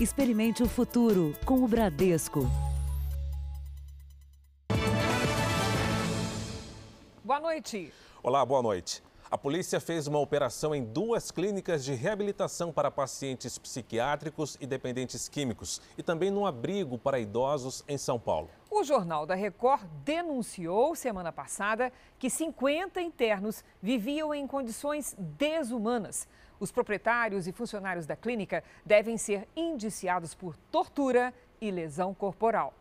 Experimente o futuro com o Bradesco. Boa noite. Olá, boa noite. A polícia fez uma operação em duas clínicas de reabilitação para pacientes psiquiátricos e dependentes químicos e também num abrigo para idosos em São Paulo. O Jornal da Record denunciou semana passada que 50 internos viviam em condições desumanas. Os proprietários e funcionários da clínica devem ser indiciados por tortura e lesão corporal.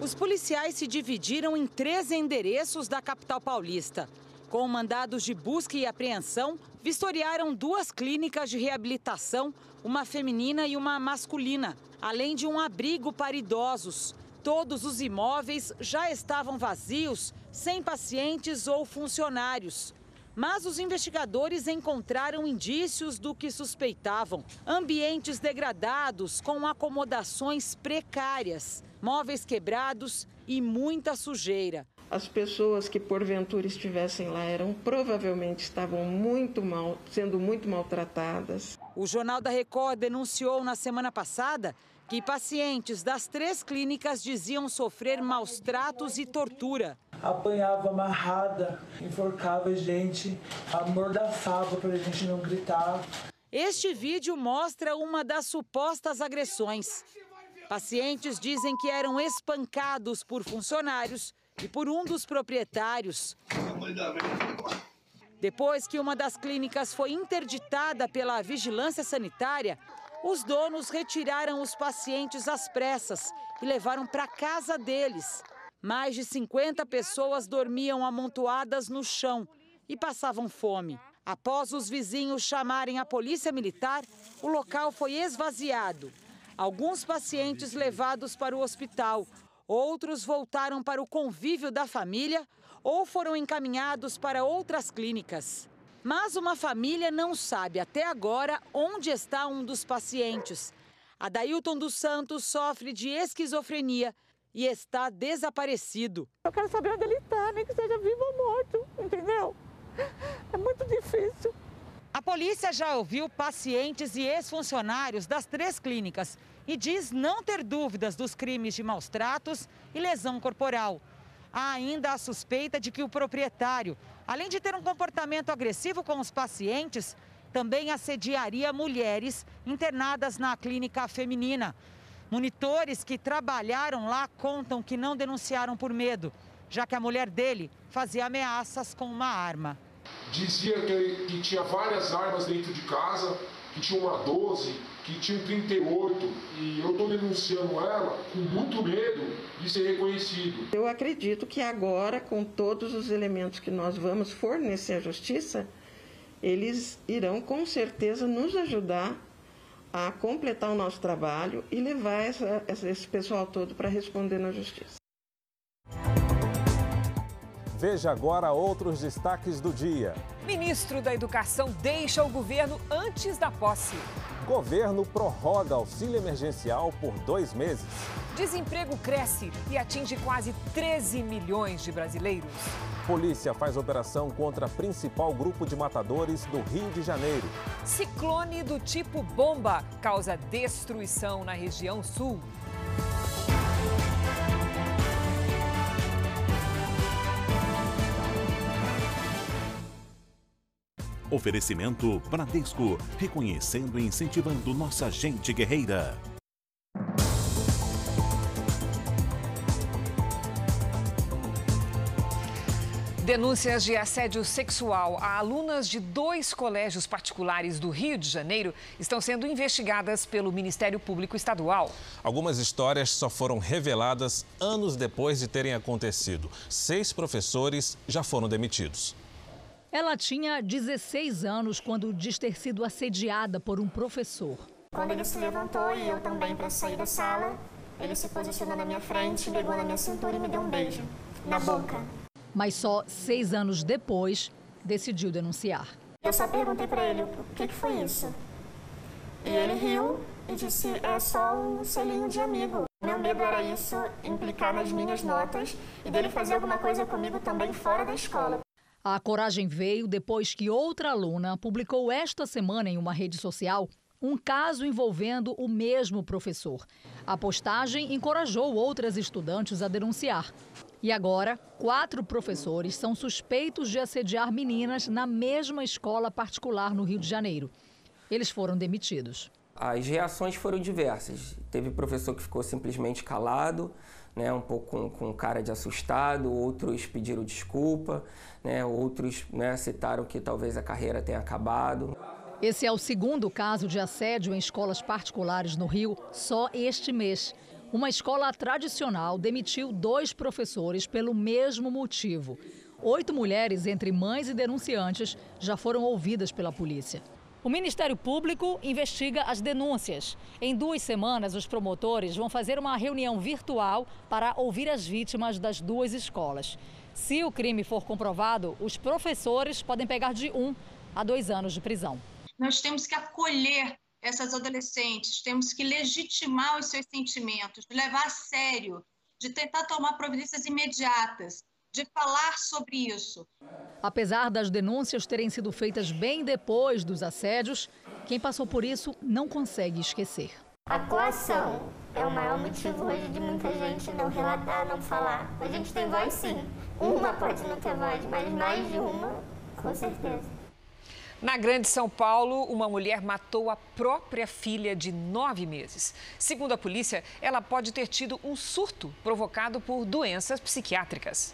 Os policiais se dividiram em três endereços da capital paulista. Com mandados de busca e apreensão, vistoriaram duas clínicas de reabilitação, uma feminina e uma masculina, além de um abrigo para idosos. Todos os imóveis já estavam vazios, sem pacientes ou funcionários. Mas os investigadores encontraram indícios do que suspeitavam: ambientes degradados com acomodações precárias, móveis quebrados e muita sujeira as pessoas que porventura estivessem lá eram provavelmente estavam muito mal, sendo muito maltratadas. O Jornal da Record denunciou na semana passada que pacientes das três clínicas diziam sofrer maus tratos e tortura. Apanhava amarrada, enforcava a gente, amordaçava para a gente não gritar. Este vídeo mostra uma das supostas agressões. Pacientes dizem que eram espancados por funcionários e por um dos proprietários. Depois que uma das clínicas foi interditada pela vigilância sanitária, os donos retiraram os pacientes às pressas e levaram para casa deles. Mais de 50 pessoas dormiam amontoadas no chão e passavam fome. Após os vizinhos chamarem a polícia militar, o local foi esvaziado. Alguns pacientes levados para o hospital, Outros voltaram para o convívio da família ou foram encaminhados para outras clínicas. Mas uma família não sabe até agora onde está um dos pacientes. Adailton dos Santos sofre de esquizofrenia e está desaparecido. Eu quero saber onde ele está, nem que seja vivo ou morto, entendeu? É muito difícil. A polícia já ouviu pacientes e ex-funcionários das três clínicas e diz não ter dúvidas dos crimes de maus tratos e lesão corporal. Há ainda a suspeita de que o proprietário, além de ter um comportamento agressivo com os pacientes, também assediaria mulheres internadas na clínica feminina. Monitores que trabalharam lá contam que não denunciaram por medo, já que a mulher dele fazia ameaças com uma arma. Dizia que, que tinha várias armas dentro de casa, que tinha uma 12, que tinha 38 e eu estou denunciando ela com muito medo de ser reconhecido. Eu acredito que agora, com todos os elementos que nós vamos fornecer à justiça, eles irão com certeza nos ajudar a completar o nosso trabalho e levar essa, esse pessoal todo para responder na justiça. Veja agora outros destaques do dia. Ministro da Educação deixa o governo antes da posse. Governo prorroga auxílio emergencial por dois meses. Desemprego cresce e atinge quase 13 milhões de brasileiros. Polícia faz operação contra principal grupo de matadores do Rio de Janeiro. Ciclone do tipo bomba causa destruição na região sul. Oferecimento Bradesco, reconhecendo e incentivando nossa gente guerreira. Denúncias de assédio sexual a alunas de dois colégios particulares do Rio de Janeiro estão sendo investigadas pelo Ministério Público Estadual. Algumas histórias só foram reveladas anos depois de terem acontecido. Seis professores já foram demitidos. Ela tinha 16 anos quando diz ter sido assediada por um professor. Quando ele se levantou e eu também para sair da sala, ele se posicionou na minha frente, pegou na minha cintura e me deu um beijo na boca. Mas só seis anos depois decidiu denunciar. Eu só perguntei para ele o que, que foi isso. E ele riu e disse: é só um selinho de amigo. Meu medo era isso implicar nas minhas notas e dele fazer alguma coisa comigo também fora da escola. A coragem veio depois que outra aluna publicou esta semana em uma rede social um caso envolvendo o mesmo professor. A postagem encorajou outras estudantes a denunciar. E agora, quatro professores são suspeitos de assediar meninas na mesma escola particular no Rio de Janeiro. Eles foram demitidos. As reações foram diversas. Teve professor que ficou simplesmente calado, né, um pouco com, com cara de assustado, outros pediram desculpa, né, outros né, citaram que talvez a carreira tenha acabado. Esse é o segundo caso de assédio em escolas particulares no Rio só este mês. Uma escola tradicional demitiu dois professores pelo mesmo motivo. Oito mulheres, entre mães e denunciantes, já foram ouvidas pela polícia. O Ministério Público investiga as denúncias. Em duas semanas, os promotores vão fazer uma reunião virtual para ouvir as vítimas das duas escolas. Se o crime for comprovado, os professores podem pegar de um a dois anos de prisão. Nós temos que acolher essas adolescentes, temos que legitimar os seus sentimentos, levar a sério, de tentar tomar providências imediatas, de falar sobre isso. Apesar das denúncias terem sido feitas bem depois dos assédios, quem passou por isso não consegue esquecer. A coação é o maior motivo hoje de muita gente não relatar, não falar. A gente tem voz sim. Uma pode não ter voz, mas mais de uma, com certeza. Na Grande São Paulo, uma mulher matou a própria filha de nove meses. Segundo a polícia, ela pode ter tido um surto provocado por doenças psiquiátricas.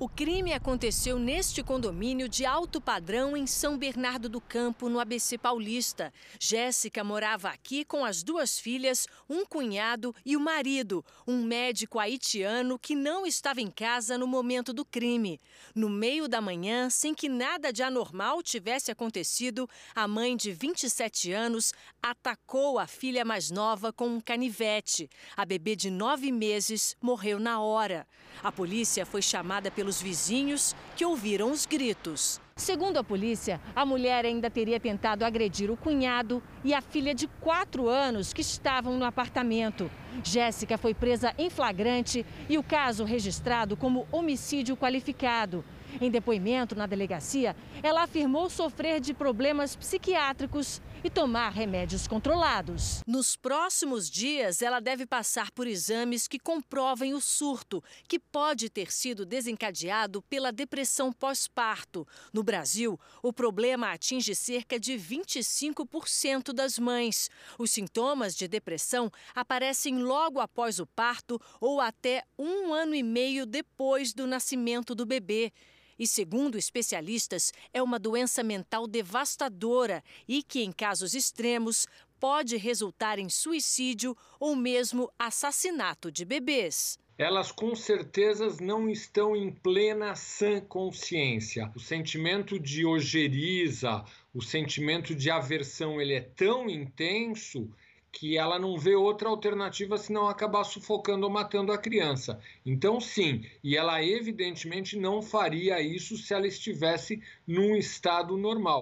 O crime aconteceu neste condomínio de alto padrão em São Bernardo do Campo, no ABC Paulista. Jéssica morava aqui com as duas filhas, um cunhado e o marido, um médico haitiano que não estava em casa no momento do crime. No meio da manhã, sem que nada de anormal tivesse acontecido, a mãe de 27 anos atacou a filha mais nova com um canivete. A bebê de nove meses morreu na hora. A polícia foi chamada pelos vizinhos que ouviram os gritos. Segundo a polícia, a mulher ainda teria tentado agredir o cunhado e a filha de quatro anos que estavam no apartamento. Jéssica foi presa em flagrante e o caso registrado como homicídio qualificado. Em depoimento na delegacia, ela afirmou sofrer de problemas psiquiátricos e tomar remédios controlados. Nos próximos dias, ela deve passar por exames que comprovem o surto, que pode ter sido desencadeado pela depressão pós-parto. No Brasil, o problema atinge cerca de 25% das mães. Os sintomas de depressão aparecem logo após o parto ou até um ano e meio depois do nascimento do bebê. E, segundo especialistas, é uma doença mental devastadora e que, em casos extremos, pode resultar em suicídio ou mesmo assassinato de bebês elas com certeza não estão em plena sã consciência. O sentimento de ojeriza, o sentimento de aversão, ele é tão intenso que ela não vê outra alternativa senão acabar sufocando ou matando a criança. Então, sim, e ela evidentemente não faria isso se ela estivesse num estado normal.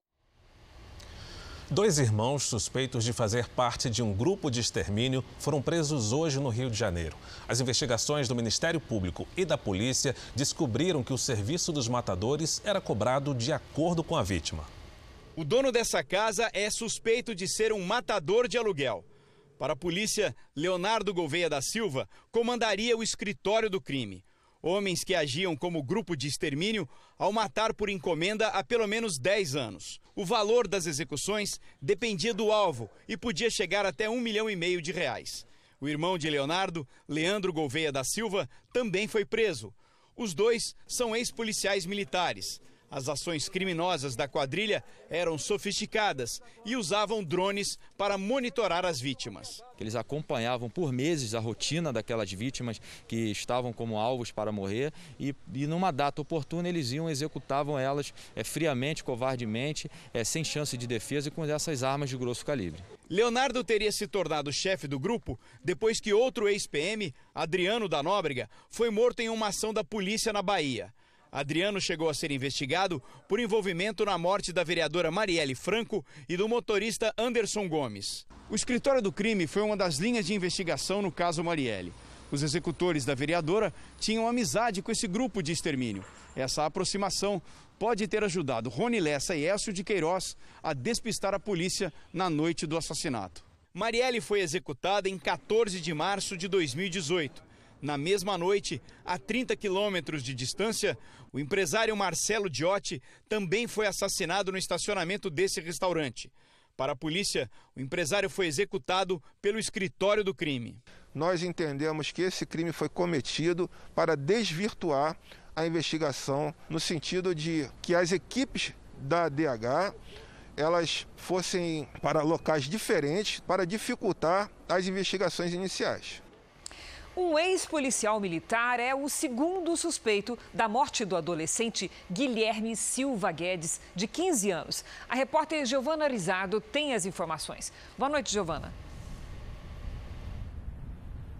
Dois irmãos suspeitos de fazer parte de um grupo de extermínio foram presos hoje no Rio de Janeiro. As investigações do Ministério Público e da polícia descobriram que o serviço dos matadores era cobrado de acordo com a vítima. O dono dessa casa é suspeito de ser um matador de aluguel. Para a polícia, Leonardo Gouveia da Silva comandaria o escritório do crime. Homens que agiam como grupo de extermínio ao matar por encomenda há pelo menos 10 anos. O valor das execuções dependia do alvo e podia chegar até um milhão e meio de reais. O irmão de Leonardo, Leandro Gouveia da Silva, também foi preso. Os dois são ex-policiais militares. As ações criminosas da quadrilha eram sofisticadas e usavam drones para monitorar as vítimas. Eles acompanhavam por meses a rotina daquelas vítimas que estavam como alvos para morrer e, e numa data oportuna eles iam executavam elas é, friamente, covardemente, é, sem chance de defesa e com essas armas de grosso calibre. Leonardo teria se tornado chefe do grupo depois que outro ex-PM, Adriano da Nóbrega, foi morto em uma ação da polícia na Bahia. Adriano chegou a ser investigado por envolvimento na morte da vereadora Marielle Franco e do motorista Anderson Gomes. O escritório do crime foi uma das linhas de investigação no caso Marielle. Os executores da vereadora tinham amizade com esse grupo de extermínio. Essa aproximação pode ter ajudado Rony Lessa e Écio de Queiroz a despistar a polícia na noite do assassinato. Marielle foi executada em 14 de março de 2018. Na mesma noite, a 30 quilômetros de distância, o empresário Marcelo Diotti também foi assassinado no estacionamento desse restaurante. Para a polícia, o empresário foi executado pelo escritório do crime. Nós entendemos que esse crime foi cometido para desvirtuar a investigação no sentido de que as equipes da DH elas fossem para locais diferentes para dificultar as investigações iniciais. Um ex-policial militar é o segundo suspeito da morte do adolescente Guilherme Silva Guedes, de 15 anos. A repórter Giovana Rizardo tem as informações. Boa noite, Giovana.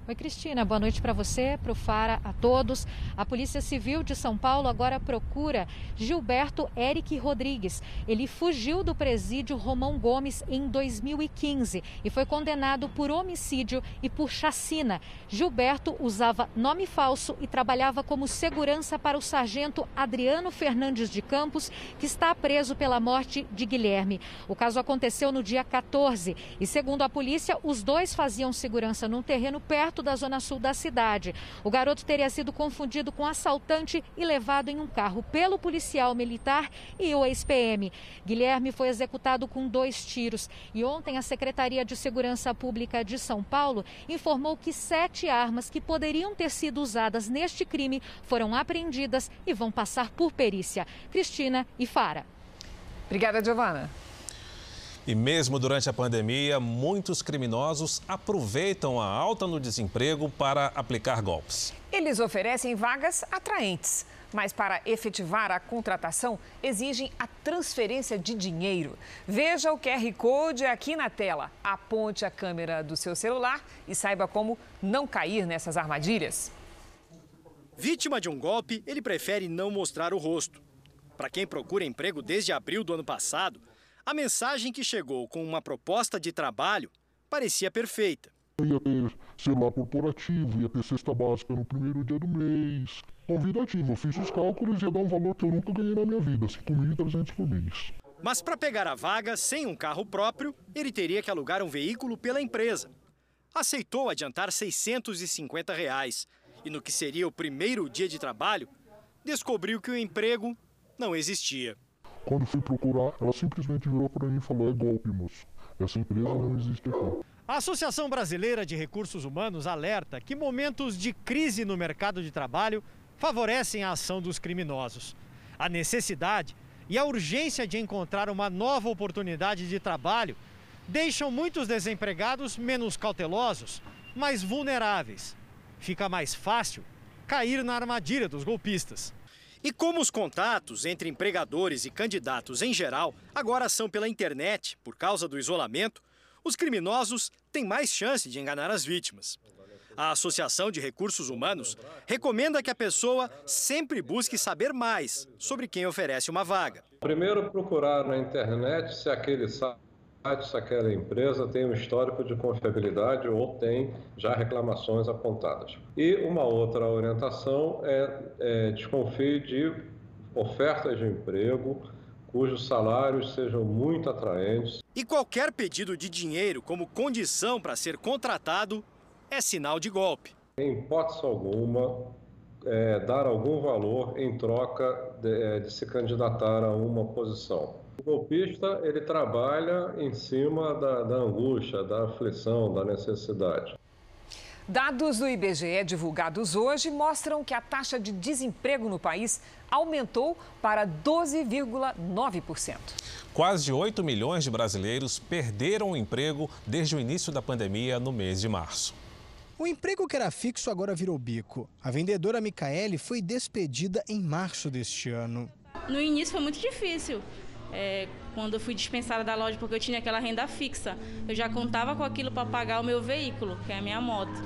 Oi, Cristina. Boa noite para você, para o Fara, a todos. A Polícia Civil de São Paulo agora procura Gilberto Eric Rodrigues. Ele fugiu do presídio Romão Gomes em 2015 e foi condenado por homicídio e por chacina. Gilberto usava nome falso e trabalhava como segurança para o sargento Adriano Fernandes de Campos, que está preso pela morte de Guilherme. O caso aconteceu no dia 14 e, segundo a polícia, os dois faziam segurança num terreno perto perto da zona sul da cidade. O garoto teria sido confundido com assaltante e levado em um carro pelo policial militar e o ex-PM. Guilherme foi executado com dois tiros e ontem a Secretaria de Segurança Pública de São Paulo informou que sete armas que poderiam ter sido usadas neste crime foram apreendidas e vão passar por perícia. Cristina e Fara. Obrigada, Giovana. E mesmo durante a pandemia, muitos criminosos aproveitam a alta no desemprego para aplicar golpes. Eles oferecem vagas atraentes, mas para efetivar a contratação exigem a transferência de dinheiro. Veja o QR Code aqui na tela. Aponte a câmera do seu celular e saiba como não cair nessas armadilhas. Vítima de um golpe, ele prefere não mostrar o rosto. Para quem procura emprego desde abril do ano passado, a mensagem que chegou com uma proposta de trabalho parecia perfeita. Ia ter celular corporativo, ia ter cesta básica no primeiro dia do mês. Convidativo, eu fiz os cálculos e ia dar um valor que eu nunca ganhei na minha vida, 5.300 por mês. Mas para pegar a vaga sem um carro próprio, ele teria que alugar um veículo pela empresa. Aceitou adiantar 650 reais e no que seria o primeiro dia de trabalho, descobriu que o emprego não existia. Quando fui procurar, ela simplesmente virou para mim e falou: é golpe, moço. Essa empresa não existe aqui. A Associação Brasileira de Recursos Humanos alerta que momentos de crise no mercado de trabalho favorecem a ação dos criminosos. A necessidade e a urgência de encontrar uma nova oportunidade de trabalho deixam muitos desempregados menos cautelosos, mais vulneráveis. Fica mais fácil cair na armadilha dos golpistas. E como os contatos entre empregadores e candidatos em geral agora são pela internet por causa do isolamento, os criminosos têm mais chance de enganar as vítimas. A Associação de Recursos Humanos recomenda que a pessoa sempre busque saber mais sobre quem oferece uma vaga. Primeiro, procurar na internet se aquele site se aquela empresa tem um histórico de confiabilidade ou tem já reclamações apontadas. E uma outra orientação é, é desconfie de ofertas de emprego cujos salários sejam muito atraentes. E qualquer pedido de dinheiro como condição para ser contratado é sinal de golpe. Em hipótese alguma, é, dar algum valor em troca de, é, de se candidatar a uma posição. O golpista ele trabalha em cima da, da angústia, da aflição, da necessidade. Dados do IBGE divulgados hoje mostram que a taxa de desemprego no país aumentou para 12,9%. Quase 8 milhões de brasileiros perderam o emprego desde o início da pandemia no mês de março. O emprego que era fixo agora virou bico. A vendedora Micaele foi despedida em março deste ano. No início foi muito difícil. É, quando eu fui dispensada da loja porque eu tinha aquela renda fixa. Eu já contava com aquilo para pagar o meu veículo, que é a minha moto.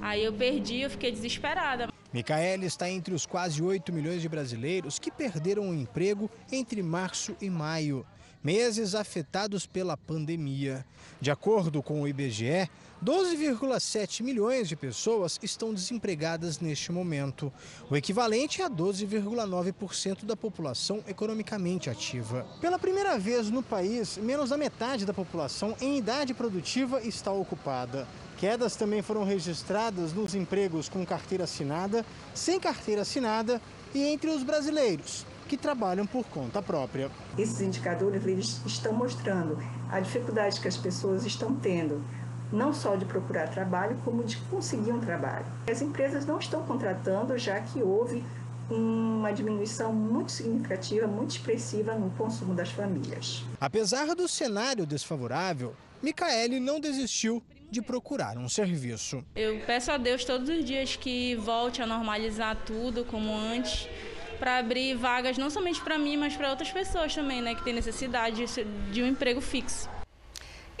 Aí eu perdi, eu fiquei desesperada. Micaele está entre os quase 8 milhões de brasileiros que perderam o emprego entre março e maio. meses afetados pela pandemia. De acordo com o IBGE, 12,7 milhões de pessoas estão desempregadas neste momento, o equivalente a 12,9% da população economicamente ativa. Pela primeira vez no país, menos da metade da população em idade produtiva está ocupada. Quedas também foram registradas nos empregos com carteira assinada, sem carteira assinada e entre os brasileiros que trabalham por conta própria. Esses indicadores eles estão mostrando a dificuldade que as pessoas estão tendo não só de procurar trabalho, como de conseguir um trabalho. As empresas não estão contratando, já que houve uma diminuição muito significativa, muito expressiva no consumo das famílias. Apesar do cenário desfavorável, Micaele não desistiu de procurar um serviço. Eu peço a Deus todos os dias que volte a normalizar tudo como antes, para abrir vagas não somente para mim, mas para outras pessoas também, né, que têm necessidade de um emprego fixo.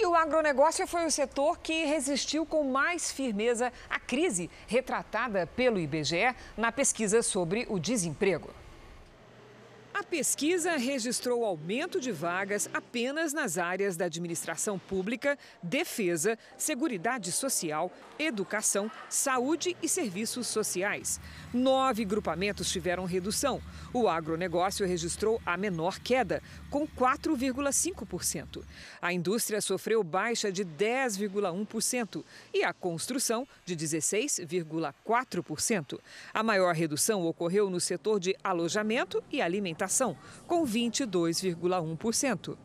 E o agronegócio foi o setor que resistiu com mais firmeza à crise retratada pelo IBGE na pesquisa sobre o desemprego. A pesquisa registrou aumento de vagas apenas nas áreas da administração pública, defesa, seguridade social, educação, saúde e serviços sociais. Nove grupamentos tiveram redução. O agronegócio registrou a menor queda, com 4,5%. A indústria sofreu baixa de 10,1% e a construção de 16,4%. A maior redução ocorreu no setor de alojamento e alimentação, com 22,1%.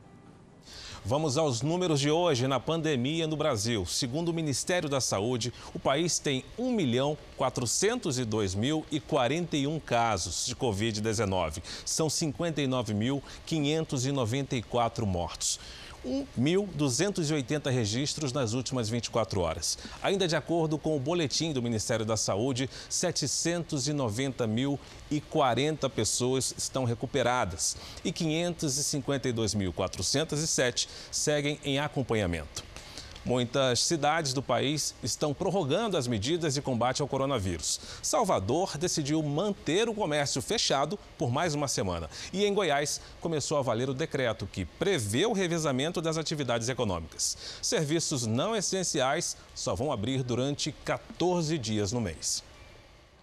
Vamos aos números de hoje na pandemia no Brasil. Segundo o Ministério da Saúde, o país tem 1 milhão 402 mil e 41 casos de Covid-19. São 59.594 mortos. 1.280 registros nas últimas 24 horas. Ainda de acordo com o boletim do Ministério da Saúde, 790.040 pessoas estão recuperadas e 552.407 seguem em acompanhamento. Muitas cidades do país estão prorrogando as medidas de combate ao coronavírus. Salvador decidiu manter o comércio fechado por mais uma semana. E em Goiás começou a valer o decreto que prevê o revezamento das atividades econômicas. Serviços não essenciais só vão abrir durante 14 dias no mês.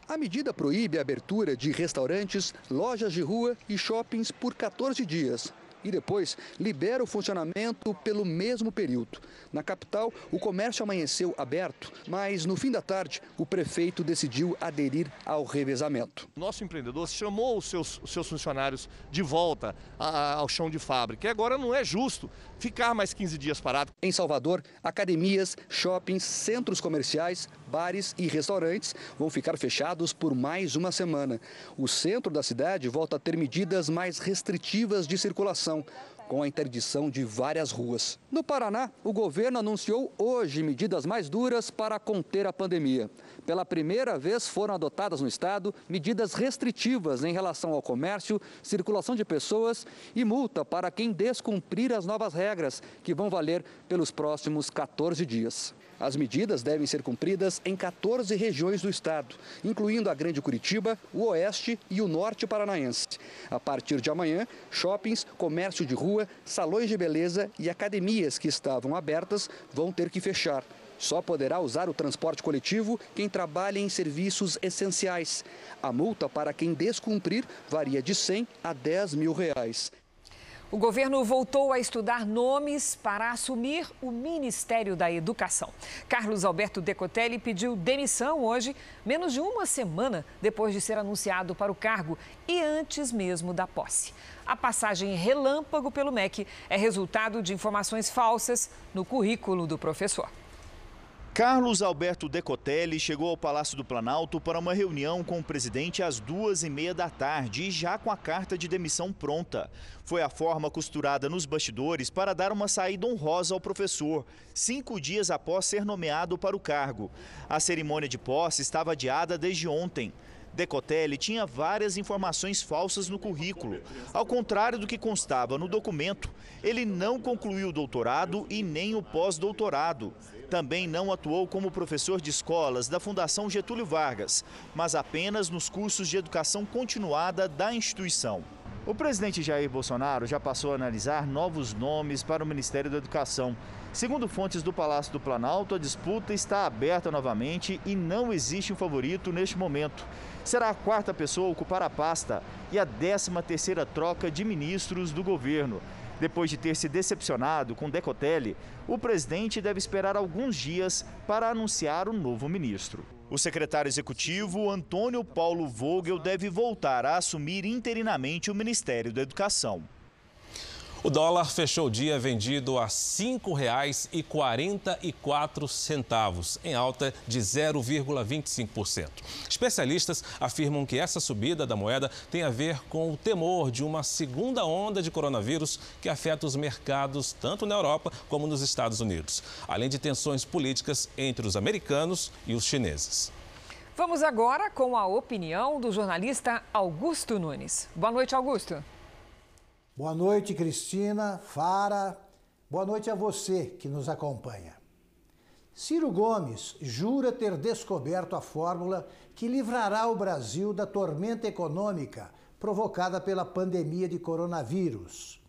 A medida proíbe a abertura de restaurantes, lojas de rua e shoppings por 14 dias e depois libera o funcionamento pelo mesmo período. Na capital, o comércio amanheceu aberto, mas no fim da tarde, o prefeito decidiu aderir ao revezamento. Nosso empreendedor chamou os seus, os seus funcionários de volta a, ao chão de fábrica. E agora não é justo ficar mais 15 dias parado. Em Salvador, academias, shoppings, centros comerciais, bares e restaurantes vão ficar fechados por mais uma semana. O centro da cidade volta a ter medidas mais restritivas de circulação com a interdição de várias ruas. No Paraná, o governo anunciou hoje medidas mais duras para conter a pandemia. Pela primeira vez foram adotadas no estado medidas restritivas em relação ao comércio, circulação de pessoas e multa para quem descumprir as novas regras, que vão valer pelos próximos 14 dias. As medidas devem ser cumpridas em 14 regiões do estado, incluindo a Grande Curitiba, o Oeste e o Norte Paranaense. A partir de amanhã, shoppings, comércio de rua, salões de beleza e academias que estavam abertas vão ter que fechar. Só poderá usar o transporte coletivo quem trabalha em serviços essenciais. A multa para quem descumprir varia de 100 a 10 mil reais. O governo voltou a estudar nomes para assumir o Ministério da Educação. Carlos Alberto Decotelli pediu demissão hoje, menos de uma semana depois de ser anunciado para o cargo e antes mesmo da posse. A passagem relâmpago pelo MEC é resultado de informações falsas no currículo do professor. Carlos Alberto Decotelli chegou ao Palácio do Planalto para uma reunião com o presidente às duas e meia da tarde e já com a carta de demissão pronta. Foi a forma costurada nos bastidores para dar uma saída honrosa ao professor, cinco dias após ser nomeado para o cargo. A cerimônia de posse estava adiada desde ontem. Decotelli tinha várias informações falsas no currículo. Ao contrário do que constava no documento, ele não concluiu o doutorado e nem o pós-doutorado. Também não atuou como professor de escolas da Fundação Getúlio Vargas, mas apenas nos cursos de educação continuada da instituição. O presidente Jair Bolsonaro já passou a analisar novos nomes para o Ministério da Educação. Segundo fontes do Palácio do Planalto, a disputa está aberta novamente e não existe um favorito neste momento. Será a quarta pessoa a ocupar a pasta e a décima terceira troca de ministros do governo. Depois de ter se decepcionado com Decotelli, o presidente deve esperar alguns dias para anunciar o novo ministro. O secretário executivo, Antônio Paulo Vogel, deve voltar a assumir interinamente o Ministério da Educação. O dólar fechou o dia vendido a R$ 5,44, em alta de 0,25%. Especialistas afirmam que essa subida da moeda tem a ver com o temor de uma segunda onda de coronavírus que afeta os mercados tanto na Europa como nos Estados Unidos, além de tensões políticas entre os americanos e os chineses. Vamos agora com a opinião do jornalista Augusto Nunes. Boa noite, Augusto. Boa noite, Cristina, Fara. Boa noite a você que nos acompanha. Ciro Gomes jura ter descoberto a fórmula que livrará o Brasil da tormenta econômica provocada pela pandemia de coronavírus.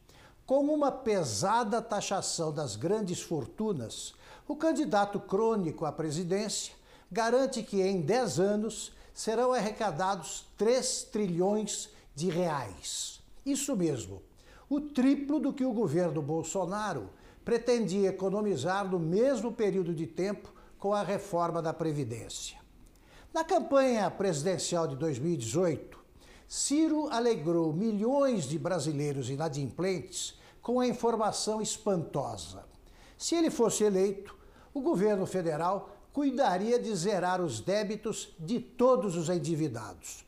Com uma pesada taxação das grandes fortunas, o candidato crônico à presidência garante que em 10 anos serão arrecadados 3 trilhões de reais. Isso mesmo o triplo do que o governo Bolsonaro pretendia economizar no mesmo período de tempo com a reforma da Previdência. Na campanha presidencial de 2018, Ciro alegrou milhões de brasileiros inadimplentes com a informação espantosa. Se ele fosse eleito, o governo federal cuidaria de zerar os débitos de todos os endividados.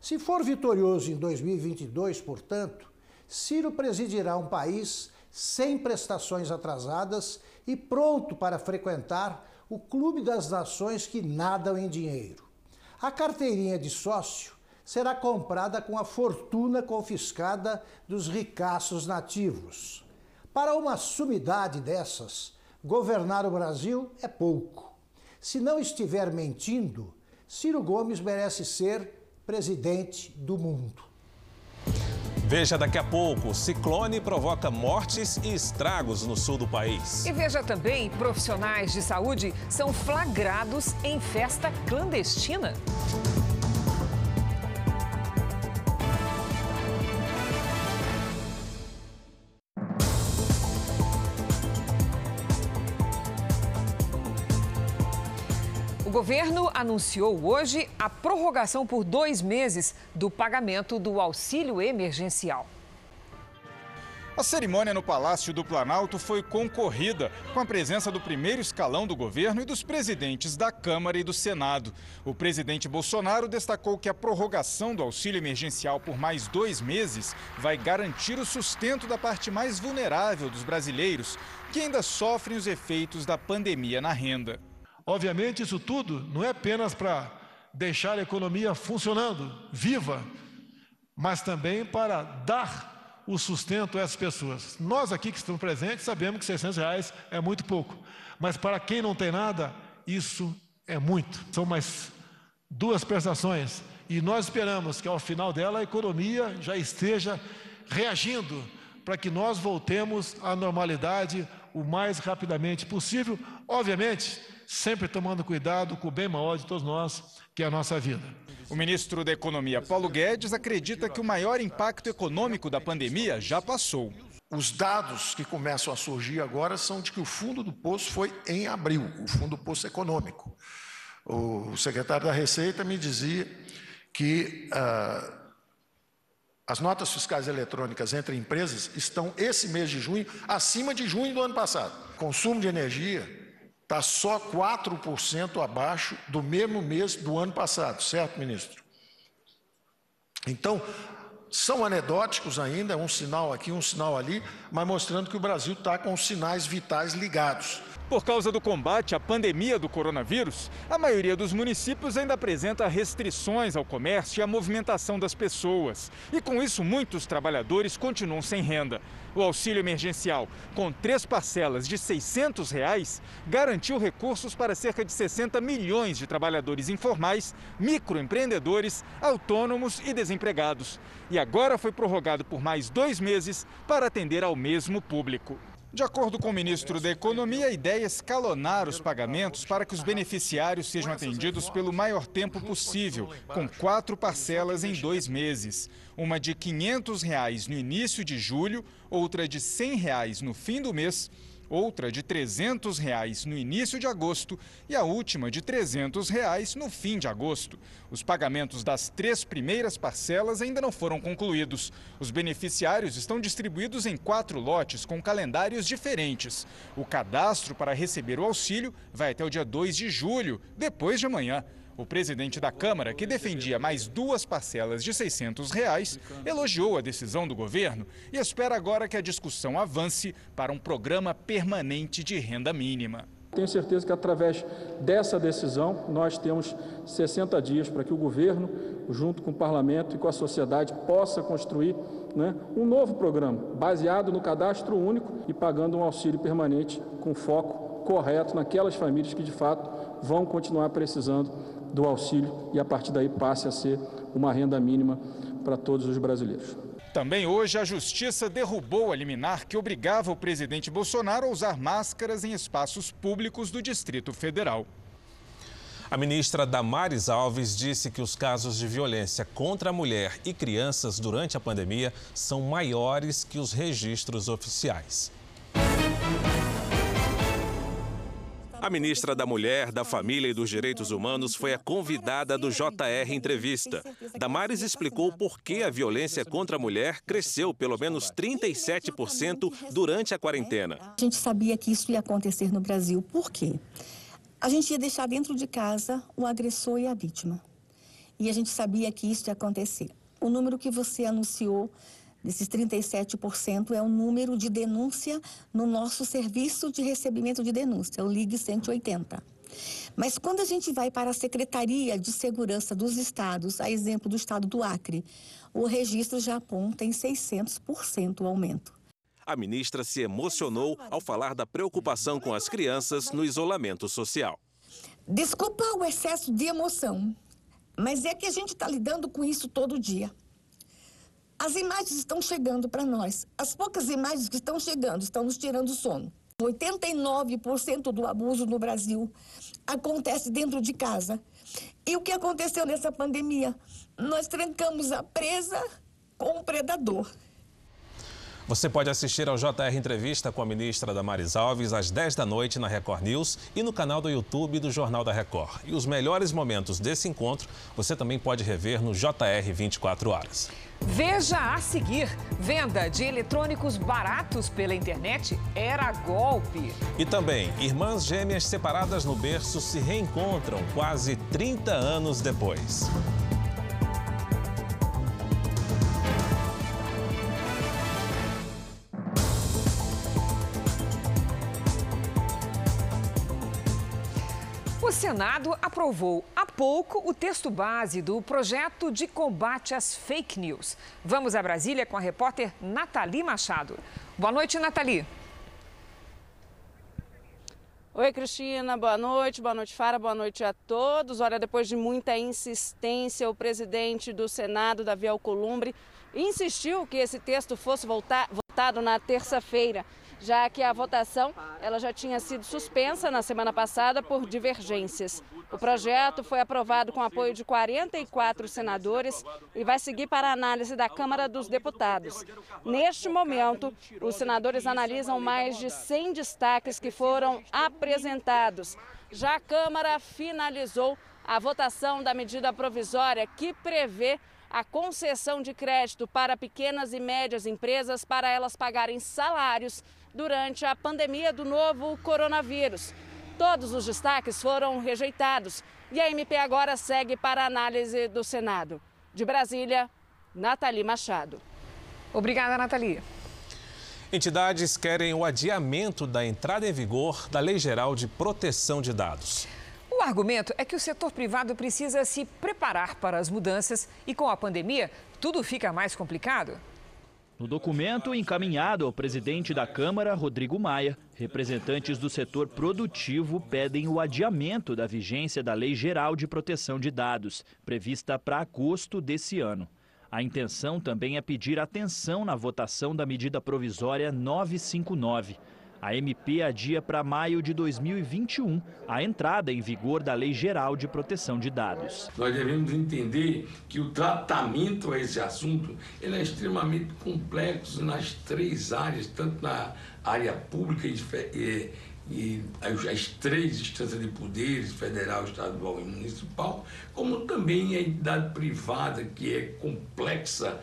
Se for vitorioso em 2022, portanto, Ciro presidirá um país sem prestações atrasadas e pronto para frequentar o clube das nações que nadam em dinheiro. A carteirinha de sócio será comprada com a fortuna confiscada dos ricaços nativos. Para uma sumidade dessas, governar o Brasil é pouco. Se não estiver mentindo, Ciro Gomes merece ser presidente do mundo. Veja daqui a pouco: ciclone provoca mortes e estragos no sul do país. E veja também: profissionais de saúde são flagrados em festa clandestina. Governo anunciou hoje a prorrogação por dois meses do pagamento do auxílio emergencial. A cerimônia no Palácio do Planalto foi concorrida, com a presença do primeiro escalão do governo e dos presidentes da Câmara e do Senado. O presidente Bolsonaro destacou que a prorrogação do auxílio emergencial por mais dois meses vai garantir o sustento da parte mais vulnerável dos brasileiros, que ainda sofrem os efeitos da pandemia na renda. Obviamente, isso tudo não é apenas para deixar a economia funcionando, viva, mas também para dar o sustento a essas pessoas. Nós aqui que estamos presentes sabemos que 600 reais é muito pouco, mas para quem não tem nada, isso é muito. São mais duas prestações e nós esperamos que ao final dela a economia já esteja reagindo para que nós voltemos à normalidade o mais rapidamente possível. Obviamente, sempre tomando cuidado com o bem maior de todos nós, que é a nossa vida. O ministro da Economia, Paulo Guedes, acredita que o maior impacto econômico da pandemia já passou. Os dados que começam a surgir agora são de que o fundo do poço foi em abril, o fundo do poço econômico. O secretário da Receita me dizia que uh, as notas fiscais eletrônicas entre empresas estão, esse mês de junho, acima de junho do ano passado. Consumo de energia está só 4% abaixo do mesmo mês do ano passado, certo, ministro? Então, são anedóticos ainda, um sinal aqui, um sinal ali, mas mostrando que o Brasil está com os sinais vitais ligados. Por causa do combate à pandemia do coronavírus, a maioria dos municípios ainda apresenta restrições ao comércio e à movimentação das pessoas. E com isso, muitos trabalhadores continuam sem renda. O auxílio emergencial, com três parcelas de 600 reais, garantiu recursos para cerca de 60 milhões de trabalhadores informais, microempreendedores, autônomos e desempregados. E agora foi prorrogado por mais dois meses para atender ao mesmo público. De acordo com o ministro da Economia, a ideia é escalonar os pagamentos para que os beneficiários sejam atendidos pelo maior tempo possível, com quatro parcelas em dois meses. Uma de 500 reais no início de julho, outra de 100 reais no fim do mês outra de 300 reais no início de agosto e a última de 300 reais no fim de agosto. Os pagamentos das três primeiras parcelas ainda não foram concluídos. Os beneficiários estão distribuídos em quatro lotes com calendários diferentes. O cadastro para receber o auxílio vai até o dia 2 de julho, depois de amanhã. O presidente da Câmara, que defendia mais duas parcelas de 600 reais, elogiou a decisão do governo e espera agora que a discussão avance para um programa permanente de renda mínima. Tenho certeza que através dessa decisão nós temos 60 dias para que o governo, junto com o parlamento e com a sociedade, possa construir né, um novo programa baseado no cadastro único e pagando um auxílio permanente com foco correto naquelas famílias que de fato vão continuar precisando do auxílio e a partir daí passe a ser uma renda mínima para todos os brasileiros. Também hoje a Justiça derrubou a liminar que obrigava o presidente Bolsonaro a usar máscaras em espaços públicos do Distrito Federal. A ministra Damares Alves disse que os casos de violência contra a mulher e crianças durante a pandemia são maiores que os registros oficiais. A ministra da Mulher, da Família e dos Direitos Humanos foi a convidada do JR Entrevista. Damares explicou por que a violência contra a mulher cresceu pelo menos 37% durante a quarentena. A gente sabia que isso ia acontecer no Brasil. Por quê? A gente ia deixar dentro de casa o agressor e a vítima. E a gente sabia que isso ia acontecer. O número que você anunciou desses 37% é o número de denúncia no nosso serviço de recebimento de denúncia, o Ligue 180. Mas quando a gente vai para a Secretaria de Segurança dos Estados, a exemplo do estado do Acre, o registro já aponta em 600% o aumento. A ministra se emocionou ao falar da preocupação com as crianças no isolamento social. Desculpa o excesso de emoção, mas é que a gente está lidando com isso todo dia. As imagens estão chegando para nós. As poucas imagens que estão chegando estão nos tirando o sono. 89% do abuso no Brasil acontece dentro de casa. E o que aconteceu nessa pandemia? Nós trancamos a presa com o predador. Você pode assistir ao JR Entrevista com a ministra Damares Alves às 10 da noite na Record News e no canal do YouTube do Jornal da Record. E os melhores momentos desse encontro você também pode rever no JR 24 Horas. Veja a seguir: venda de eletrônicos baratos pela internet era golpe. E também, irmãs gêmeas separadas no berço se reencontram quase 30 anos depois. O Senado aprovou há pouco o texto base do projeto de combate às fake news. Vamos a Brasília com a repórter Nathalie Machado. Boa noite, Nathalie. Oi, Cristina, boa noite, boa noite, Fara, boa noite a todos. Olha, depois de muita insistência, o presidente do Senado, Davi Alcolumbre, insistiu que esse texto fosse votado na terça-feira já que a votação ela já tinha sido suspensa na semana passada por divergências. O projeto foi aprovado com apoio de 44 senadores e vai seguir para a análise da Câmara dos Deputados. Neste momento, os senadores analisam mais de 100 destaques que foram apresentados. Já a Câmara finalizou a votação da medida provisória que prevê a concessão de crédito para pequenas e médias empresas para elas pagarem salários durante a pandemia do novo coronavírus. Todos os destaques foram rejeitados e a MP agora segue para a análise do Senado. De Brasília, Nathalie Machado. Obrigada, Nathalie. Entidades querem o adiamento da entrada em vigor da Lei Geral de Proteção de Dados. O argumento é que o setor privado precisa se preparar para as mudanças e, com a pandemia, tudo fica mais complicado. No documento encaminhado ao presidente da Câmara, Rodrigo Maia, representantes do setor produtivo pedem o adiamento da vigência da Lei Geral de Proteção de Dados, prevista para agosto desse ano. A intenção também é pedir atenção na votação da medida provisória 959. A MP adia para maio de 2021 a entrada em vigor da Lei Geral de Proteção de Dados. Nós devemos entender que o tratamento a esse assunto ele é extremamente complexo nas três áreas, tanto na área pública e, e as três instâncias de poderes, federal, estadual e municipal, como também a entidade privada, que é complexa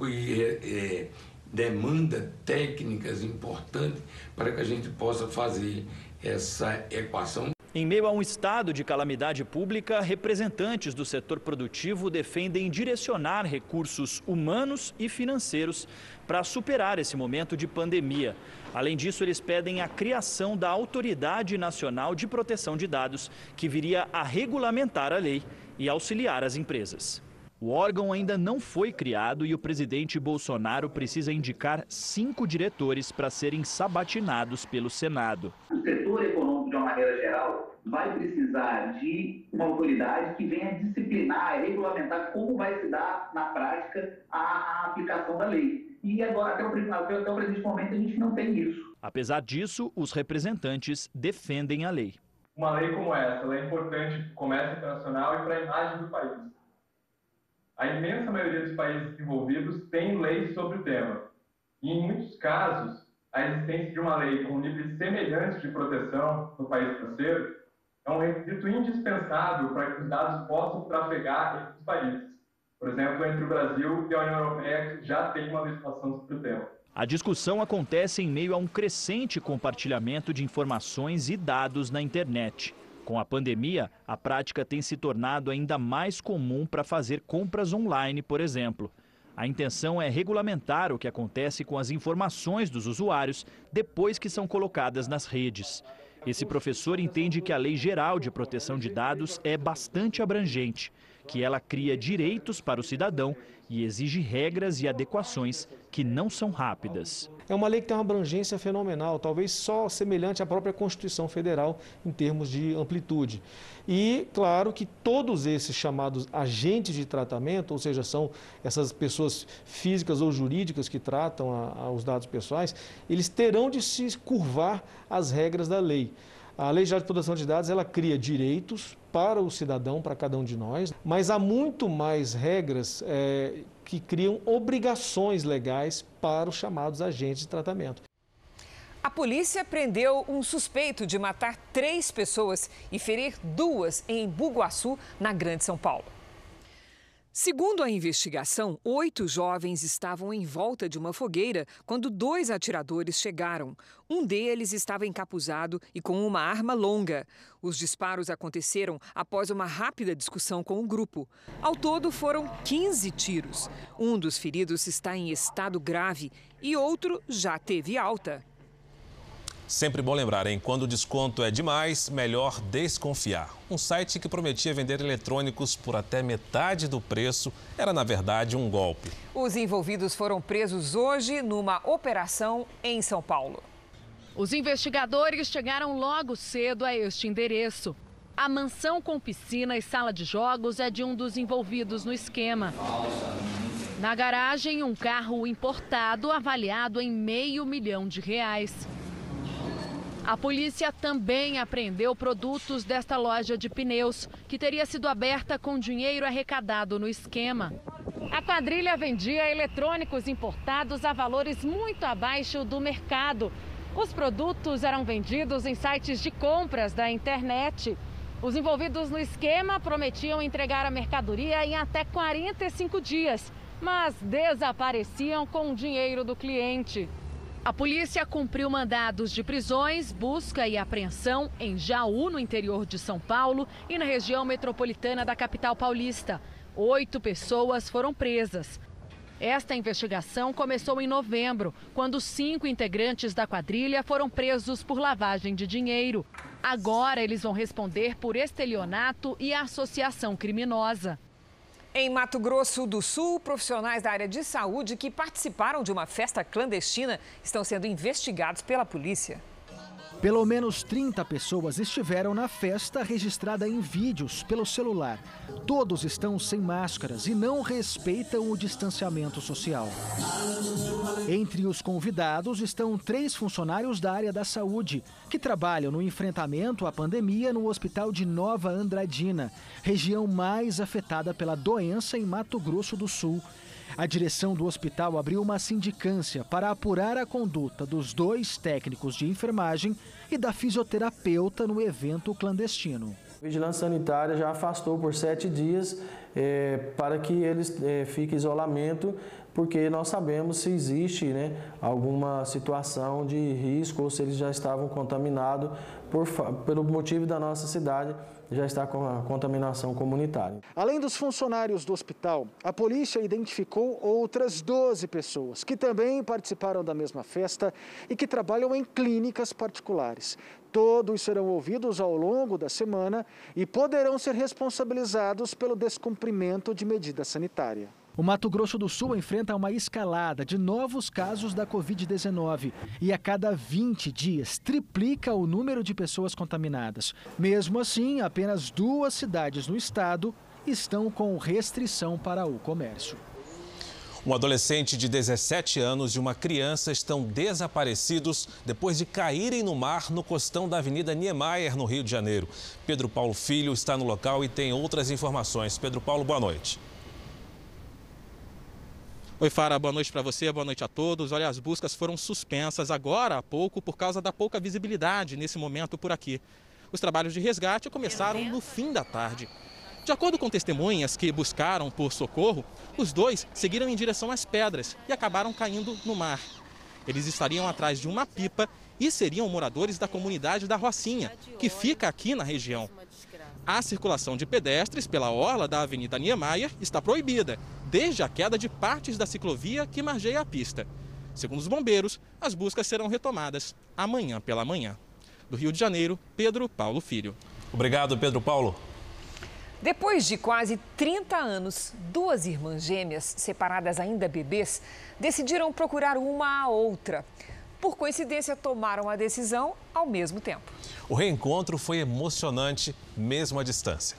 e é, demanda técnicas importantes para que a gente possa fazer essa equação. Em meio a um estado de calamidade pública, representantes do setor produtivo defendem direcionar recursos humanos e financeiros para superar esse momento de pandemia. Além disso, eles pedem a criação da Autoridade Nacional de Proteção de Dados, que viria a regulamentar a lei e auxiliar as empresas. O órgão ainda não foi criado e o presidente Bolsonaro precisa indicar cinco diretores para serem sabatinados pelo Senado. O setor econômico, de uma maneira geral, vai precisar de uma autoridade que venha disciplinar e regulamentar como vai se dar, na prática, a, aplicação da lei. E agora, até o, até o presente momento, a gente não tem isso. Apesar disso, os representantes defendem a lei. Uma lei como essa é importante para o comércio internacional e para a imagem do país a imensa maioria dos países desenvolvidos tem leis sobre o tema. E, em muitos casos, a existência de uma lei com níveis semelhantes de proteção no país parceiro é um requisito indispensável para que os dados possam trafegar entre os países. Por exemplo, entre o Brasil e a União Europeia, que já tem uma legislação sobre o tema. A discussão acontece em meio a um crescente compartilhamento de informações e dados na internet. Com a pandemia, a prática tem se tornado ainda mais comum para fazer compras online, por exemplo. A intenção é regulamentar o que acontece com as informações dos usuários depois que são colocadas nas redes. Esse professor entende que a Lei Geral de Proteção de Dados é bastante abrangente, que ela cria direitos para o cidadão e exige regras e adequações que não são rápidas. É uma lei que tem uma abrangência fenomenal, talvez só semelhante à própria Constituição Federal em termos de amplitude. E, claro, que todos esses chamados agentes de tratamento, ou seja, são essas pessoas físicas ou jurídicas que tratam a, a, os dados pessoais, eles terão de se curvar às regras da lei. A Lei Geral de Proteção de Dados ela cria direitos para o cidadão, para cada um de nós, mas há muito mais regras é, que criam obrigações legais para os chamados agentes de tratamento. A polícia prendeu um suspeito de matar três pessoas e ferir duas em Buguaçu, na Grande São Paulo. Segundo a investigação, oito jovens estavam em volta de uma fogueira quando dois atiradores chegaram. Um deles estava encapuzado e com uma arma longa. Os disparos aconteceram após uma rápida discussão com o grupo. Ao todo, foram 15 tiros. Um dos feridos está em estado grave e outro já teve alta. Sempre bom lembrar, hein? Quando o desconto é demais, melhor desconfiar. Um site que prometia vender eletrônicos por até metade do preço era, na verdade, um golpe. Os envolvidos foram presos hoje numa operação em São Paulo. Os investigadores chegaram logo cedo a este endereço. A mansão com piscina e sala de jogos é de um dos envolvidos no esquema. Na garagem, um carro importado avaliado em meio milhão de reais. A polícia também apreendeu produtos desta loja de pneus, que teria sido aberta com dinheiro arrecadado no esquema. A quadrilha vendia eletrônicos importados a valores muito abaixo do mercado. Os produtos eram vendidos em sites de compras da internet. Os envolvidos no esquema prometiam entregar a mercadoria em até 45 dias, mas desapareciam com o dinheiro do cliente. A polícia cumpriu mandados de prisões, busca e apreensão em Jaú, no interior de São Paulo, e na região metropolitana da capital paulista. Oito pessoas foram presas. Esta investigação começou em novembro, quando cinco integrantes da quadrilha foram presos por lavagem de dinheiro. Agora eles vão responder por estelionato e associação criminosa. Em Mato Grosso do Sul, profissionais da área de saúde que participaram de uma festa clandestina estão sendo investigados pela polícia. Pelo menos 30 pessoas estiveram na festa registrada em vídeos pelo celular. Todos estão sem máscaras e não respeitam o distanciamento social. Entre os convidados estão três funcionários da área da saúde, que trabalham no enfrentamento à pandemia no Hospital de Nova Andradina, região mais afetada pela doença em Mato Grosso do Sul. A direção do hospital abriu uma sindicância para apurar a conduta dos dois técnicos de enfermagem e da fisioterapeuta no evento clandestino. A vigilância sanitária já afastou por sete dias é, para que eles é, fiquem em isolamento, porque nós sabemos se existe né, alguma situação de risco ou se eles já estavam contaminados por, pelo motivo da nossa cidade já está com a contaminação comunitária. Além dos funcionários do hospital, a polícia identificou outras 12 pessoas que também participaram da mesma festa e que trabalham em clínicas particulares. Todos serão ouvidos ao longo da semana e poderão ser responsabilizados pelo descumprimento de medida sanitária. O Mato Grosso do Sul enfrenta uma escalada de novos casos da Covid-19 e a cada 20 dias triplica o número de pessoas contaminadas. Mesmo assim, apenas duas cidades no estado estão com restrição para o comércio. Um adolescente de 17 anos e uma criança estão desaparecidos depois de caírem no mar no costão da Avenida Niemeyer, no Rio de Janeiro. Pedro Paulo Filho está no local e tem outras informações. Pedro Paulo, boa noite. Oi, Fara, boa noite para você, boa noite a todos. Olha, as buscas foram suspensas agora há pouco por causa da pouca visibilidade nesse momento por aqui. Os trabalhos de resgate começaram no fim da tarde. De acordo com testemunhas que buscaram por socorro, os dois seguiram em direção às pedras e acabaram caindo no mar. Eles estariam atrás de uma pipa e seriam moradores da comunidade da Rocinha, que fica aqui na região. A circulação de pedestres pela orla da Avenida Niemeyer está proibida desde a queda de partes da ciclovia que margeia a pista. Segundo os bombeiros, as buscas serão retomadas amanhã pela manhã. Do Rio de Janeiro, Pedro Paulo Filho. Obrigado, Pedro Paulo. Depois de quase 30 anos, duas irmãs gêmeas, separadas ainda bebês, decidiram procurar uma a outra. Por coincidência, tomaram a decisão ao mesmo tempo. O reencontro foi emocionante, mesmo à distância.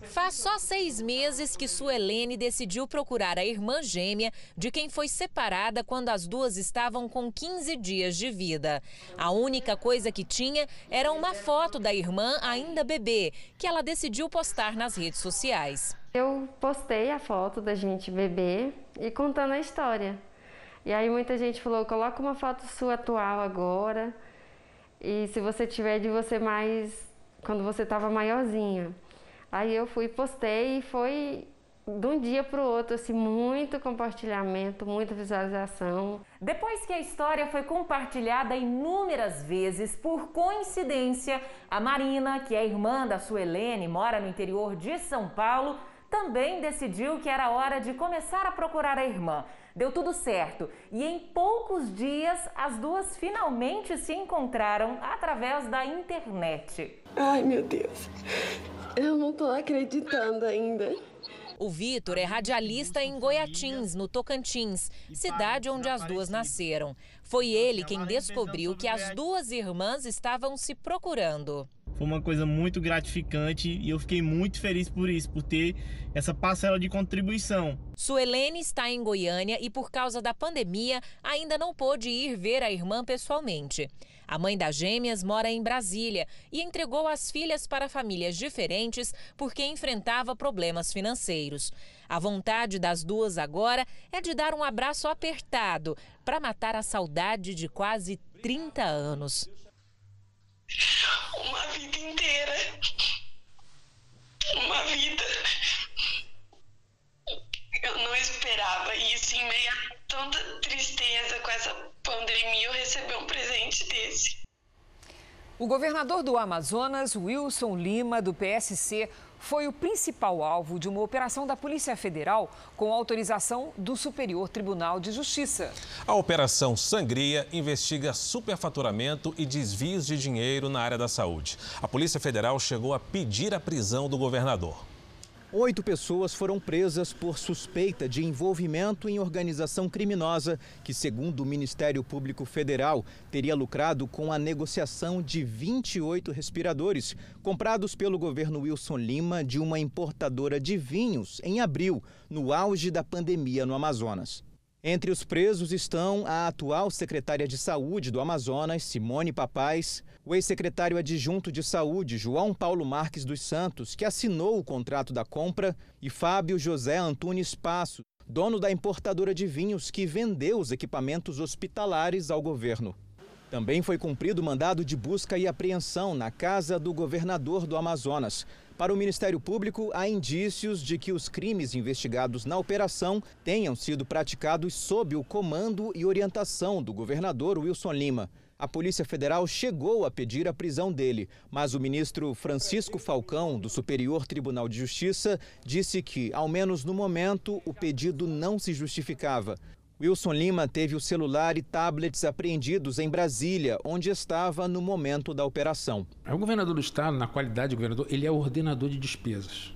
Faz só seis meses que Suelene decidiu procurar a irmã gêmea de quem foi separada quando as duas estavam com 15 dias de vida. A única coisa que tinha era uma foto da irmã ainda bebê, que ela decidiu postar nas redes sociais. Eu postei a foto da gente bebê e contando a história. E aí muita gente falou: coloca uma foto sua atual agora. E se você tiver de você mais quando você estava maiorzinha. Aí eu fui, postei e foi de um dia para o outro, assim, muito compartilhamento, muita visualização. Depois que a história foi compartilhada inúmeras vezes, por coincidência, a Marina, que é irmã da sua Helene, mora no interior de São Paulo, também decidiu que era hora de começar a procurar a irmã. Deu tudo certo e em poucos dias as duas finalmente se encontraram através da internet. Ai, meu Deus. Eu não tô acreditando ainda. O Vitor é radialista em Goiatins, no Tocantins, cidade onde as duas nasceram. Foi ele quem descobriu que as duas irmãs estavam se procurando. Foi uma coisa muito gratificante e eu fiquei muito feliz por isso, por ter essa parcela de contribuição. Suelene está em Goiânia e, por causa da pandemia, ainda não pôde ir ver a irmã pessoalmente. A mãe das gêmeas mora em Brasília e entregou as filhas para famílias diferentes porque enfrentava problemas financeiros. A vontade das duas agora é de dar um abraço apertado para matar a saudade de quase 30 anos. Uma vida inteira. Uma vida. Eu não esperava isso em meio a tanta tristeza com essa pandemia, eu recebi um presente desse. O governador do Amazonas, Wilson Lima, do PSC, foi o principal alvo de uma operação da Polícia Federal com autorização do Superior Tribunal de Justiça. A Operação Sangria investiga superfaturamento e desvios de dinheiro na área da saúde. A Polícia Federal chegou a pedir a prisão do governador. Oito pessoas foram presas por suspeita de envolvimento em organização criminosa que, segundo o Ministério Público Federal, teria lucrado com a negociação de 28 respiradores comprados pelo governo Wilson Lima de uma importadora de vinhos em abril, no auge da pandemia no Amazonas. Entre os presos estão a atual secretária de Saúde do Amazonas, Simone Papais, o ex-secretário adjunto de Saúde, João Paulo Marques dos Santos, que assinou o contrato da compra, e Fábio José Antunes Passo, dono da importadora de vinhos que vendeu os equipamentos hospitalares ao governo. Também foi cumprido mandado de busca e apreensão na casa do governador do Amazonas, para o Ministério Público, há indícios de que os crimes investigados na operação tenham sido praticados sob o comando e orientação do governador Wilson Lima. A Polícia Federal chegou a pedir a prisão dele, mas o ministro Francisco Falcão, do Superior Tribunal de Justiça, disse que, ao menos no momento, o pedido não se justificava. Wilson Lima teve o celular e tablets apreendidos em Brasília, onde estava no momento da operação. O governador do estado, na qualidade de governador, ele é ordenador de despesas.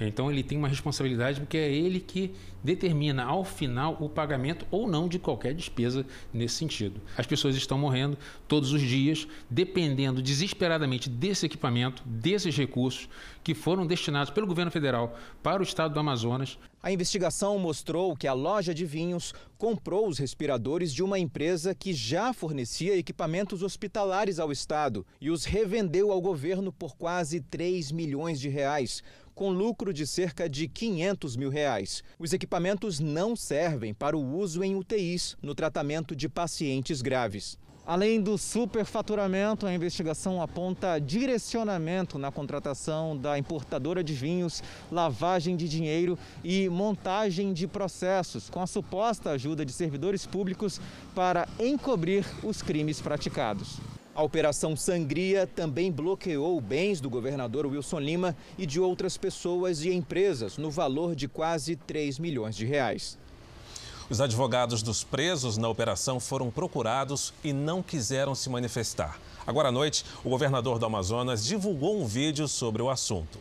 Então ele tem uma responsabilidade porque é ele que determina ao final o pagamento ou não de qualquer despesa nesse sentido. As pessoas estão morrendo todos os dias, dependendo desesperadamente desse equipamento, desses recursos que foram destinados pelo governo federal para o estado do Amazonas. A investigação mostrou que a loja de vinhos comprou os respiradores de uma empresa que já fornecia equipamentos hospitalares ao estado e os revendeu ao governo por quase 3 milhões de reais com lucro de cerca de 500 mil reais. Os equipamentos não servem para o uso em UTIs no tratamento de pacientes graves. Além do superfaturamento, a investigação aponta direcionamento na contratação da importadora de vinhos, lavagem de dinheiro e montagem de processos, com a suposta ajuda de servidores públicos para encobrir os crimes praticados. A Operação Sangria também bloqueou bens do governador Wilson Lima e de outras pessoas e empresas no valor de quase 3 milhões de reais. Os advogados dos presos na operação foram procurados e não quiseram se manifestar. Agora à noite, o governador do Amazonas divulgou um vídeo sobre o assunto.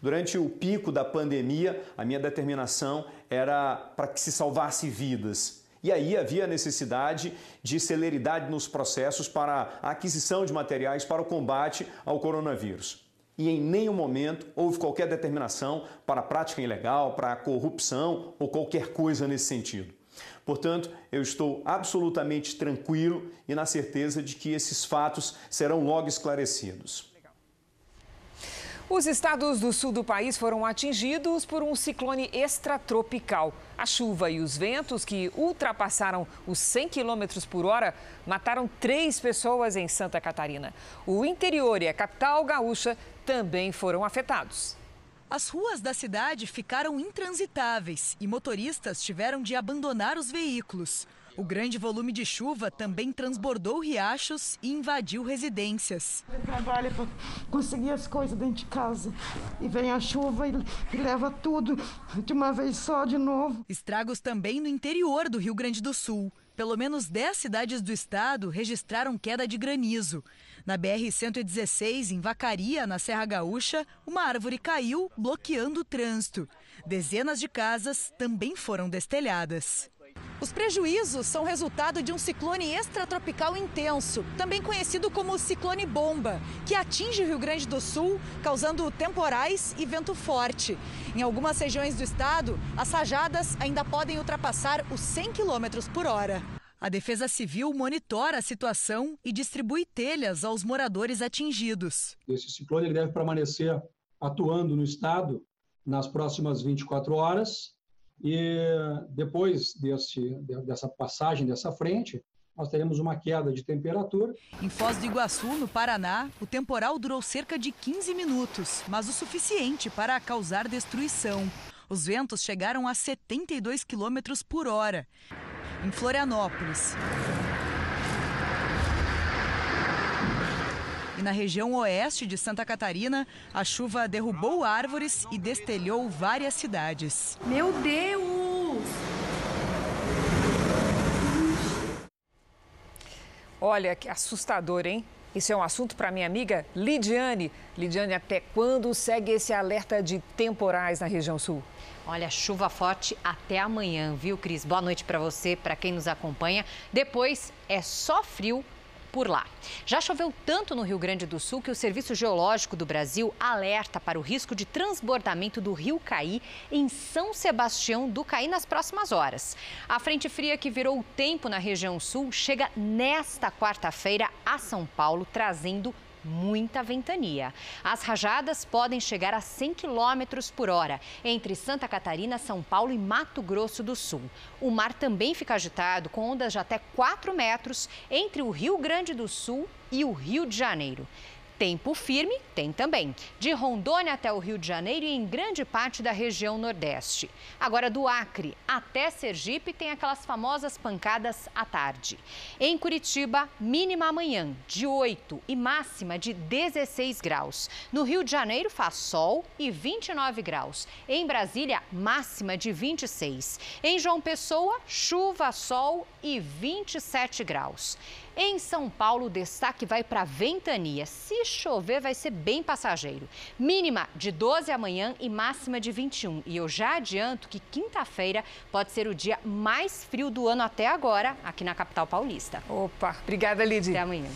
Durante o pico da pandemia, a minha determinação era para que se salvasse vidas e aí havia necessidade de celeridade nos processos para a aquisição de materiais para o combate ao coronavírus. E em nenhum momento houve qualquer determinação para a prática ilegal, para a corrupção ou qualquer coisa nesse sentido. Portanto, eu estou absolutamente tranquilo e na certeza de que esses fatos serão logo esclarecidos. Os estados do sul do país foram atingidos por um ciclone extratropical. A chuva e os ventos, que ultrapassaram os 100 km por hora, mataram três pessoas em Santa Catarina. O interior e a capital gaúcha também foram afetados. As ruas da cidade ficaram intransitáveis e motoristas tiveram de abandonar os veículos. O grande volume de chuva também transbordou riachos e invadiu residências. Trabalha para conseguir as coisas dentro de casa. E vem a chuva e, e leva tudo de uma vez só de novo. Estragos também no interior do Rio Grande do Sul. Pelo menos 10 cidades do estado registraram queda de granizo. Na BR-116, em Vacaria, na Serra Gaúcha, uma árvore caiu, bloqueando o trânsito. Dezenas de casas também foram destelhadas. Os prejuízos são resultado de um ciclone extratropical intenso, também conhecido como ciclone bomba, que atinge o Rio Grande do Sul, causando temporais e vento forte. Em algumas regiões do estado, as rajadas ainda podem ultrapassar os 100 km por hora. A Defesa Civil monitora a situação e distribui telhas aos moradores atingidos. Esse ciclone deve permanecer atuando no estado nas próximas 24 horas e depois desse, dessa passagem dessa frente, nós teremos uma queda de temperatura. Em Foz do Iguaçu, no Paraná, o temporal durou cerca de 15 minutos, mas o suficiente para causar destruição. Os ventos chegaram a 72 quilômetros por hora. Em Florianópolis, E na região oeste de Santa Catarina, a chuva derrubou árvores e destelhou várias cidades. Meu Deus! Olha que assustador, hein? Isso é um assunto para minha amiga Lidiane. Lidiane, até quando segue esse alerta de temporais na região sul? Olha, chuva forte até amanhã, viu, Cris? Boa noite para você, para quem nos acompanha. Depois é só frio por lá. Já choveu tanto no Rio Grande do Sul que o Serviço Geológico do Brasil alerta para o risco de transbordamento do Rio Caí em São Sebastião do Caí nas próximas horas. A frente fria que virou o tempo na região sul chega nesta quarta-feira a São Paulo, trazendo muita ventania. As rajadas podem chegar a 100 km por hora entre Santa Catarina, São Paulo e Mato Grosso do Sul. O mar também fica agitado, com ondas de até 4 metros entre o Rio Grande do Sul e o Rio de Janeiro. Tempo firme tem também, de Rondônia até o Rio de Janeiro e em grande parte da região Nordeste. Agora, do Acre até Sergipe, tem aquelas famosas pancadas à tarde. Em Curitiba, mínima amanhã de 8 e máxima de 16 graus. No Rio de Janeiro, faz sol e 29 graus. Em Brasília, máxima de 26. Em João Pessoa, chuva, sol e 27 graus. Em São Paulo, o destaque vai para a ventania. Se chover, vai ser bem passageiro. Mínima de 12 amanhã e máxima de 21. E eu já adianto que quinta-feira pode ser o dia mais frio do ano até agora, aqui na capital paulista. Opa, obrigada, Lidy. Até amanhã.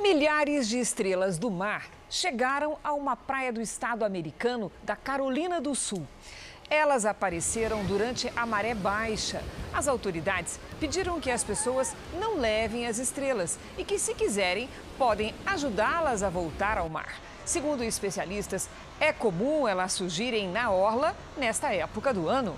Milhares de estrelas do mar chegaram a uma praia do estado americano da Carolina do Sul. Elas apareceram durante a maré baixa. As autoridades pediram que as pessoas não levem as estrelas e que, se quiserem, podem ajudá-las a voltar ao mar. Segundo especialistas, é comum elas surgirem na orla nesta época do ano.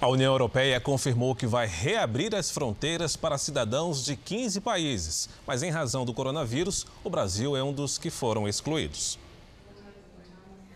A União Europeia confirmou que vai reabrir as fronteiras para cidadãos de 15 países, mas em razão do coronavírus, o Brasil é um dos que foram excluídos.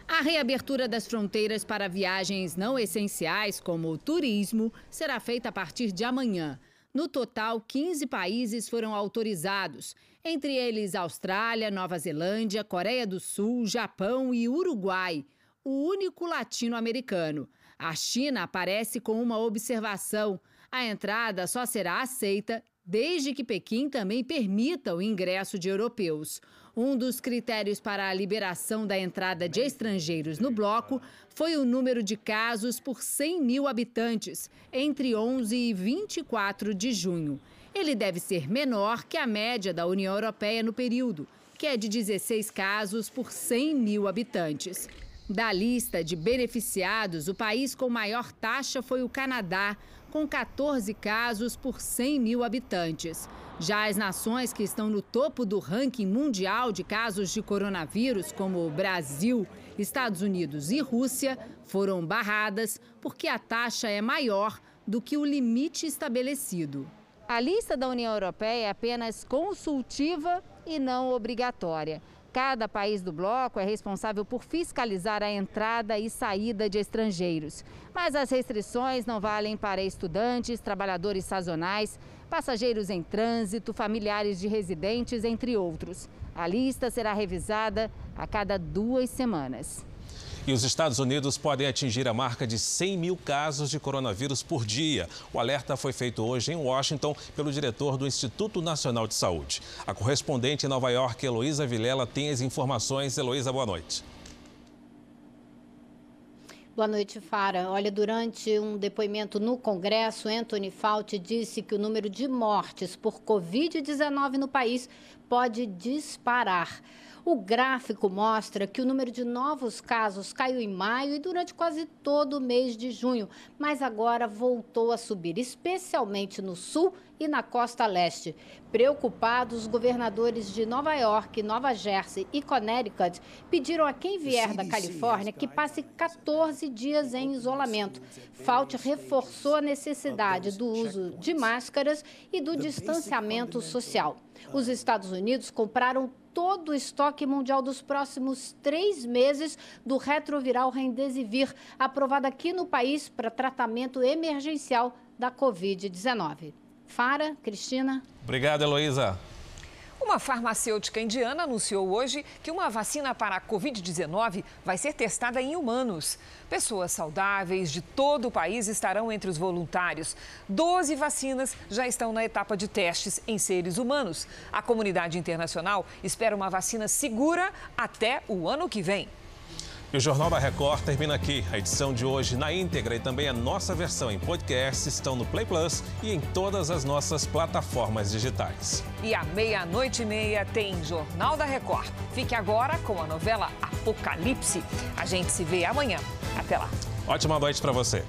A reabertura das fronteiras para viagens não essenciais, como o turismo, será feita a partir de amanhã. No total, 15 países foram autorizados, entre eles Austrália, Nova Zelândia, Coreia do Sul, Japão e Uruguai, o único latino-americano. A China aparece com uma observação: a entrada só será aceita desde que Pequim também permita o ingresso de europeus. Um dos critérios para a liberação da entrada de estrangeiros no bloco foi o número de casos por 100 mil habitantes, entre 11 e 24 de junho. Ele deve ser menor que a média da União Europeia no período, que é de 16 casos por 100 mil habitantes. Da lista de beneficiados, o país com maior taxa foi o Canadá, com 14 casos por 100 mil habitantes. Já as nações que estão no topo do ranking mundial de casos de coronavírus, como Brasil, Estados Unidos e Rússia, foram barradas porque a taxa é maior do que o limite estabelecido. A lista da União Europeia é apenas consultiva e não obrigatória. Cada país do bloco é responsável por fiscalizar a entrada e saída de estrangeiros. Mas as restrições não valem para estudantes, trabalhadores sazonais, passageiros em trânsito, familiares de residentes, entre outros. A lista será revisada a cada duas semanas. E os Estados Unidos podem atingir a marca de 100 mil casos de coronavírus por dia. O alerta foi feito hoje em Washington pelo diretor do Instituto Nacional de Saúde. A correspondente em Nova York, Heloísa Vilela, tem as informações. Heloísa, boa noite. Boa noite, Fara. Olha, durante um depoimento no Congresso, Anthony Fauci disse que o número de mortes por Covid-19 no país pode disparar. O gráfico mostra que o número de novos casos caiu em maio e durante quase todo o mês de junho, mas agora voltou a subir, especialmente no sul e na costa leste. Preocupados, os governadores de Nova York, Nova Jersey e Connecticut pediram a quem vier da Califórnia que passe 14 dias em isolamento. Fauci reforçou a necessidade do uso de máscaras e do distanciamento social. Os Estados Unidos compraram todo o estoque mundial dos próximos três meses do retroviral Remdesivir, aprovado aqui no país para tratamento emergencial da Covid-19. Fara, Cristina. Obrigado, Heloísa. Uma farmacêutica indiana anunciou hoje que uma vacina para a Covid-19 vai ser testada em humanos. Pessoas saudáveis de todo o país estarão entre os voluntários. Doze vacinas já estão na etapa de testes em seres humanos. A comunidade internacional espera uma vacina segura até o ano que vem. E o Jornal da Record termina aqui. A edição de hoje na íntegra e também a nossa versão em podcast estão no Play Plus e em todas as nossas plataformas digitais. E à meia-noite e meia tem Jornal da Record. Fique agora com a novela Apocalipse. A gente se vê amanhã. Até lá. Ótima noite para você.